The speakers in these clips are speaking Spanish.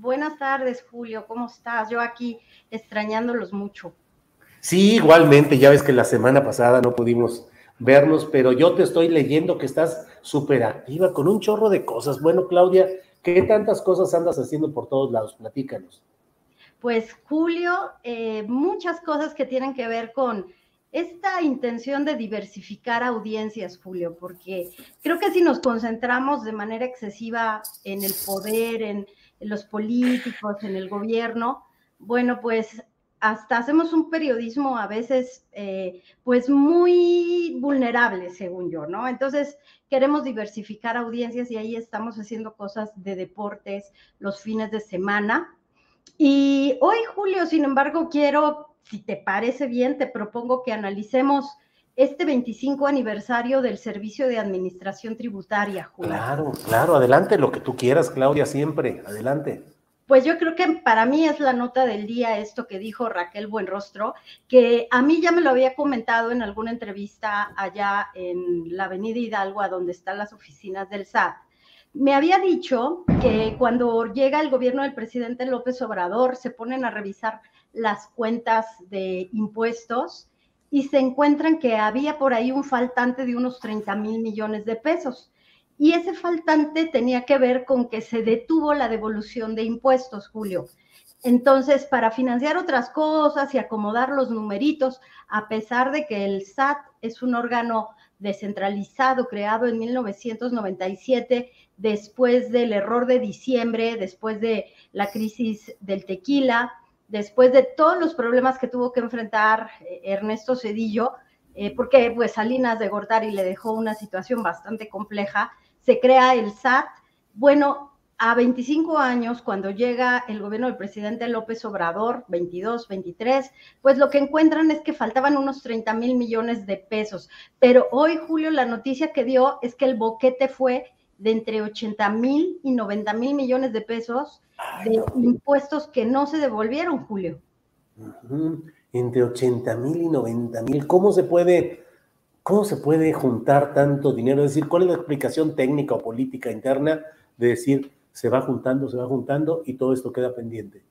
Buenas tardes, Julio, ¿cómo estás? Yo aquí extrañándolos mucho. Sí, igualmente, ya ves que la semana pasada no pudimos vernos, pero yo te estoy leyendo que estás súper activa con un chorro de cosas. Bueno, Claudia, ¿qué tantas cosas andas haciendo por todos lados? Platícanos. Pues, Julio, eh, muchas cosas que tienen que ver con esta intención de diversificar audiencias, Julio, porque creo que si nos concentramos de manera excesiva en el poder, en en los políticos, en el gobierno, bueno, pues hasta hacemos un periodismo a veces eh, pues muy vulnerable, según yo, ¿no? Entonces queremos diversificar audiencias y ahí estamos haciendo cosas de deportes los fines de semana. Y hoy, Julio, sin embargo, quiero, si te parece bien, te propongo que analicemos este 25 aniversario del Servicio de Administración Tributaria. Julio. Claro, claro, adelante, lo que tú quieras, Claudia, siempre, adelante. Pues yo creo que para mí es la nota del día esto que dijo Raquel Buenrostro, que a mí ya me lo había comentado en alguna entrevista allá en la Avenida Hidalgo, a donde están las oficinas del SAT. Me había dicho que cuando llega el gobierno del presidente López Obrador se ponen a revisar las cuentas de impuestos y se encuentran que había por ahí un faltante de unos 30 mil millones de pesos. Y ese faltante tenía que ver con que se detuvo la devolución de impuestos, Julio. Entonces, para financiar otras cosas y acomodar los numeritos, a pesar de que el SAT es un órgano descentralizado creado en 1997, después del error de diciembre, después de la crisis del tequila, después de todos los problemas que tuvo que enfrentar eh, Ernesto Cedillo, eh, porque pues Salinas de Gortari le dejó una situación bastante compleja, se crea el SAT. Bueno, a 25 años, cuando llega el gobierno del presidente López Obrador, 22, 23, pues lo que encuentran es que faltaban unos 30 mil millones de pesos. Pero hoy, Julio, la noticia que dio es que el boquete fue de entre 80 mil y 90 mil millones de pesos de impuestos que no se devolvieron, Julio. Entre 80 mil y 90 mil. ¿Cómo se puede, cómo se puede juntar tanto dinero? Es decir, ¿cuál es la explicación técnica o política interna de decir se va juntando, se va juntando y todo esto queda pendiente?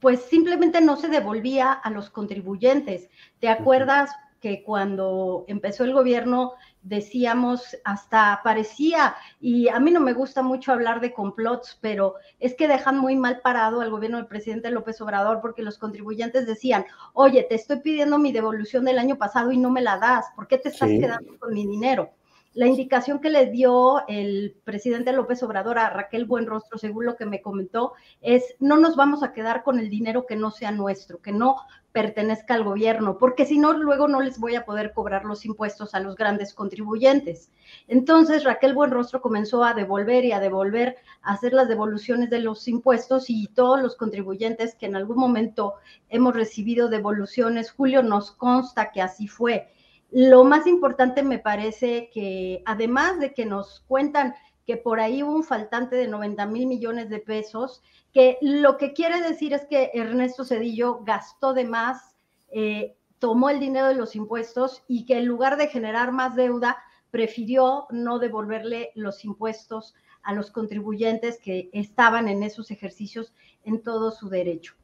Pues simplemente no se devolvía a los contribuyentes. ¿Te acuerdas? que cuando empezó el gobierno decíamos, hasta parecía, y a mí no me gusta mucho hablar de complots, pero es que dejan muy mal parado al gobierno del presidente López Obrador porque los contribuyentes decían, oye, te estoy pidiendo mi devolución del año pasado y no me la das, ¿por qué te estás quedando con mi dinero? La indicación que le dio el presidente López Obrador a Raquel Buenrostro, según lo que me comentó, es no nos vamos a quedar con el dinero que no sea nuestro, que no pertenezca al gobierno, porque si no, luego no les voy a poder cobrar los impuestos a los grandes contribuyentes. Entonces, Raquel Buenrostro comenzó a devolver y a devolver, a hacer las devoluciones de los impuestos y todos los contribuyentes que en algún momento hemos recibido devoluciones, Julio, nos consta que así fue. Lo más importante me parece que además de que nos cuentan que por ahí hubo un faltante de 90 mil millones de pesos, que lo que quiere decir es que Ernesto Cedillo gastó de más, eh, tomó el dinero de los impuestos y que en lugar de generar más deuda, prefirió no devolverle los impuestos a los contribuyentes que estaban en esos ejercicios en todo su derecho.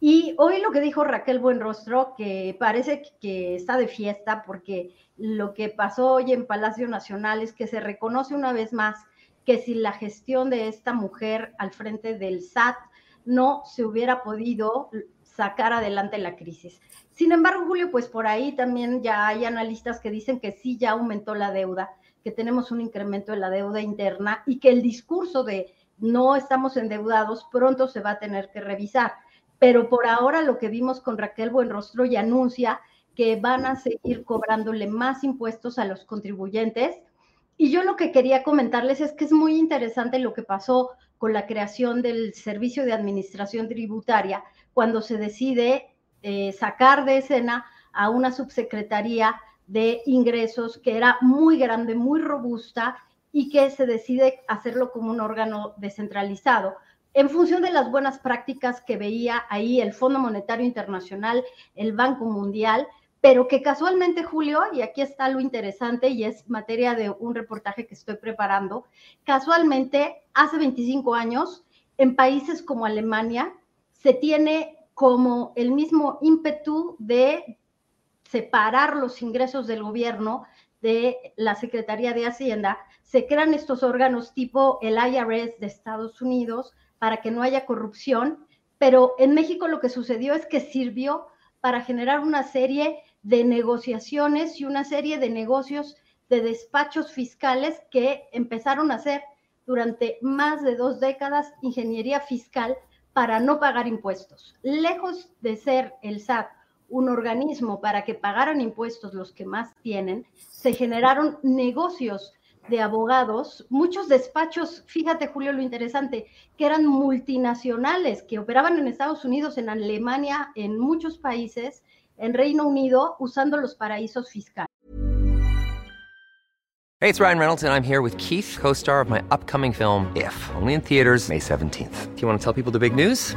Y hoy lo que dijo Raquel Buenrostro, que parece que está de fiesta porque lo que pasó hoy en Palacio Nacional es que se reconoce una vez más que si la gestión de esta mujer al frente del SAT no se hubiera podido sacar adelante la crisis. Sin embargo, Julio, pues por ahí también ya hay analistas que dicen que sí ya aumentó la deuda, que tenemos un incremento de la deuda interna y que el discurso de no estamos endeudados pronto se va a tener que revisar. Pero por ahora lo que vimos con Raquel Buenrostro y anuncia que van a seguir cobrándole más impuestos a los contribuyentes. Y yo lo que quería comentarles es que es muy interesante lo que pasó con la creación del Servicio de Administración Tributaria, cuando se decide eh, sacar de escena a una subsecretaría de ingresos que era muy grande, muy robusta y que se decide hacerlo como un órgano descentralizado en función de las buenas prácticas que veía ahí el Fondo Monetario Internacional, el Banco Mundial, pero que casualmente, Julio, y aquí está lo interesante y es materia de un reportaje que estoy preparando, casualmente hace 25 años, en países como Alemania, se tiene como el mismo ímpetu de separar los ingresos del gobierno de la Secretaría de Hacienda, se crean estos órganos tipo el IRS de Estados Unidos, para que no haya corrupción, pero en México lo que sucedió es que sirvió para generar una serie de negociaciones y una serie de negocios de despachos fiscales que empezaron a hacer durante más de dos décadas ingeniería fiscal para no pagar impuestos. Lejos de ser el SAT un organismo para que pagaran impuestos los que más tienen, se generaron negocios de abogados, muchos despachos, fíjate Julio lo interesante, que eran multinacionales, que operaban en Estados Unidos, en Alemania, en muchos países, en Reino Unido, usando los paraísos fiscales. Hey, it's Ryan Reynolds and I'm here with Keith, co-star of my upcoming film If, only in theaters May 17th. Do you want to tell people the big news?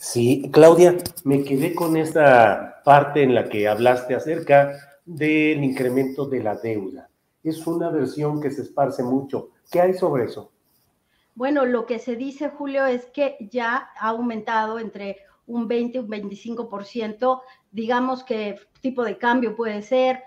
Sí, Claudia, me quedé con esta parte en la que hablaste acerca del incremento de la deuda. Es una versión que se esparce mucho. ¿Qué hay sobre eso? Bueno, lo que se dice, Julio, es que ya ha aumentado entre un 20 y un 25%. Digamos que tipo de cambio puede ser,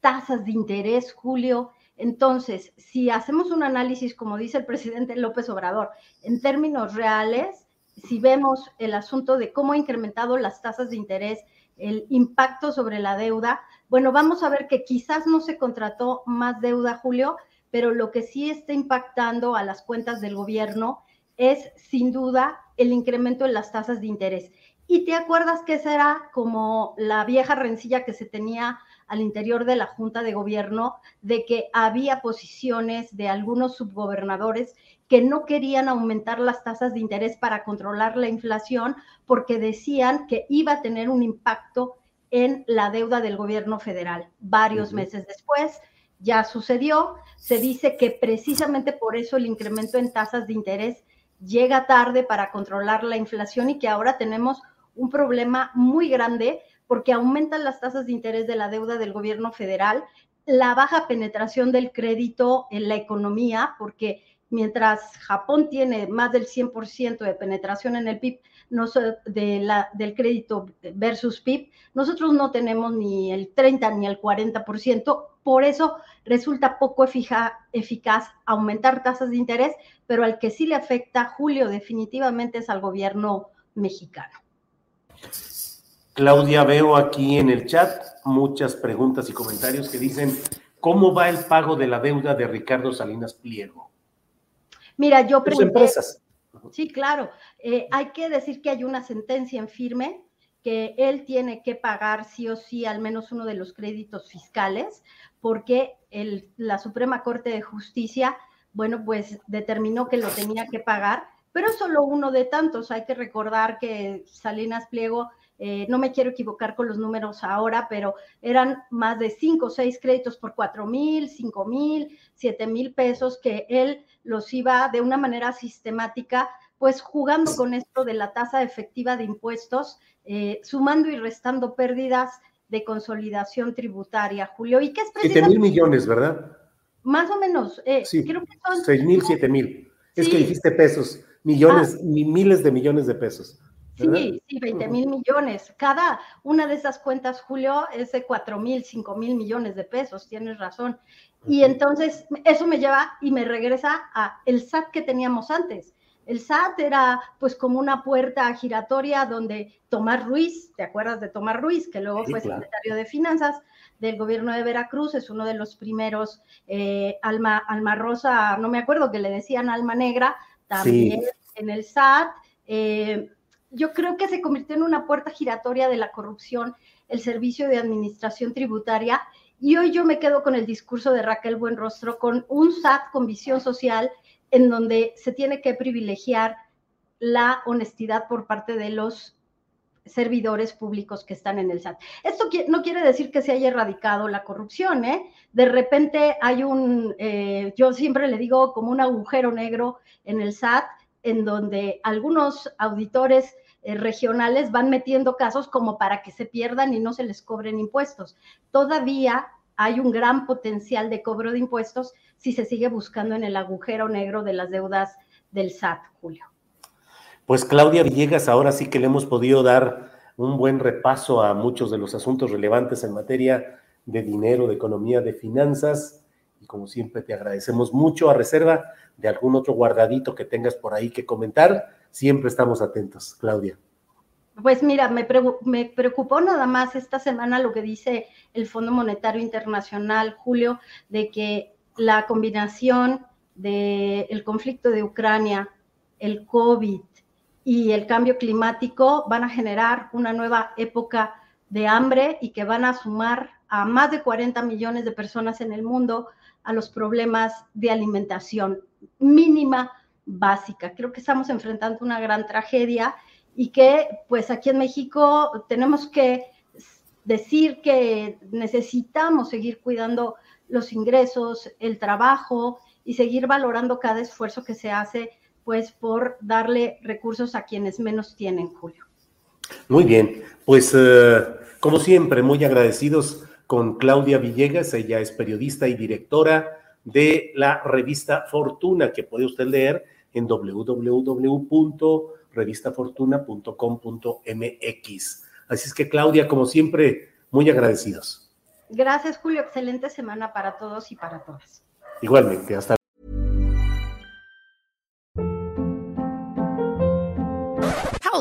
tasas de interés, Julio. Entonces, si hacemos un análisis, como dice el presidente López Obrador, en términos reales, si vemos el asunto de cómo ha incrementado las tasas de interés, el impacto sobre la deuda, bueno, vamos a ver que quizás no se contrató más deuda, Julio, pero lo que sí está impactando a las cuentas del gobierno es sin duda el incremento en las tasas de interés. Y te acuerdas que esa era como la vieja rencilla que se tenía al interior de la Junta de Gobierno de que había posiciones de algunos subgobernadores que no querían aumentar las tasas de interés para controlar la inflación porque decían que iba a tener un impacto en la deuda del gobierno federal. Varios meses después ya sucedió, se dice que precisamente por eso el incremento en tasas de interés llega tarde para controlar la inflación y que ahora tenemos un problema muy grande porque aumentan las tasas de interés de la deuda del gobierno federal, la baja penetración del crédito en la economía, porque mientras Japón tiene más del 100% de penetración en el PIB, de la, del crédito versus PIB, nosotros no tenemos ni el 30 ni el 40%, por eso resulta poco eficaz aumentar tasas de interés, pero al que sí le afecta, Julio, definitivamente es al gobierno mexicano. Claudia, veo aquí en el chat muchas preguntas y comentarios que dicen, ¿cómo va el pago de la deuda de Ricardo Salinas Pliego? Mira, yo pregunté... empresas. Sí, claro. Eh, hay que decir que hay una sentencia en firme que él tiene que pagar sí o sí al menos uno de los créditos fiscales, porque el, la Suprema Corte de Justicia, bueno, pues determinó que lo tenía que pagar, pero solo uno de tantos. Hay que recordar que Salinas Pliego eh, no me quiero equivocar con los números ahora, pero eran más de cinco o seis créditos por cuatro mil, cinco mil, siete mil pesos que él los iba de una manera sistemática, pues jugando con esto de la tasa efectiva de impuestos, eh, sumando y restando pérdidas de consolidación tributaria, Julio. ¿Y qué es Siete mil millones, ¿verdad? Más o menos. Eh, sí, creo que son... Seis mil, siete mil. Es que dijiste pesos, millones, ah. miles de millones de pesos. Sí, sí, 20 mil millones. Cada una de esas cuentas, Julio, es de 4 mil, 5 mil millones de pesos, tienes razón. Y entonces eso me lleva y me regresa a el SAT que teníamos antes. El SAT era pues como una puerta giratoria donde Tomás Ruiz, ¿te acuerdas de Tomás Ruiz, que luego fue secretario de Finanzas del gobierno de Veracruz, es uno de los primeros, eh, Alma, Alma Rosa, no me acuerdo que le decían Alma Negra, también en el SAT. Eh, yo creo que se convirtió en una puerta giratoria de la corrupción el servicio de administración tributaria y hoy yo me quedo con el discurso de Raquel Buenrostro, con un SAT con visión social en donde se tiene que privilegiar la honestidad por parte de los servidores públicos que están en el SAT. Esto no quiere decir que se haya erradicado la corrupción, ¿eh? De repente hay un, eh, yo siempre le digo como un agujero negro en el SAT, en donde algunos auditores eh, regionales van metiendo casos como para que se pierdan y no se les cobren impuestos. Todavía hay un gran potencial de cobro de impuestos si se sigue buscando en el agujero negro de las deudas del SAT, Julio. Pues Claudia Villegas, ahora sí que le hemos podido dar un buen repaso a muchos de los asuntos relevantes en materia de dinero, de economía, de finanzas. Y como siempre te agradecemos mucho a reserva de algún otro guardadito que tengas por ahí que comentar siempre estamos atentos, Claudia. Pues mira, me, preocupó nada más esta semana lo que dice el Fondo Monetario Internacional, Julio, de que la combinación del conflicto de Ucrania, el COVID y el cambio climático van a generar una nueva época de hambre y que van a sumar a más de 40 millones de personas en el mundo a los problemas de alimentación mínima básica. Creo que estamos enfrentando una gran tragedia y que pues aquí en México tenemos que decir que necesitamos seguir cuidando los ingresos, el trabajo y seguir valorando cada esfuerzo que se hace pues por darle recursos a quienes menos tienen, Julio. Muy bien, pues eh, como siempre, muy agradecidos con Claudia Villegas, ella es periodista y directora de la revista Fortuna, que puede usted leer en www.revistafortuna.com.mx. Así es que Claudia, como siempre, muy agradecidos. Gracias, Julio. Excelente semana para todos y para todas. Igualmente, hasta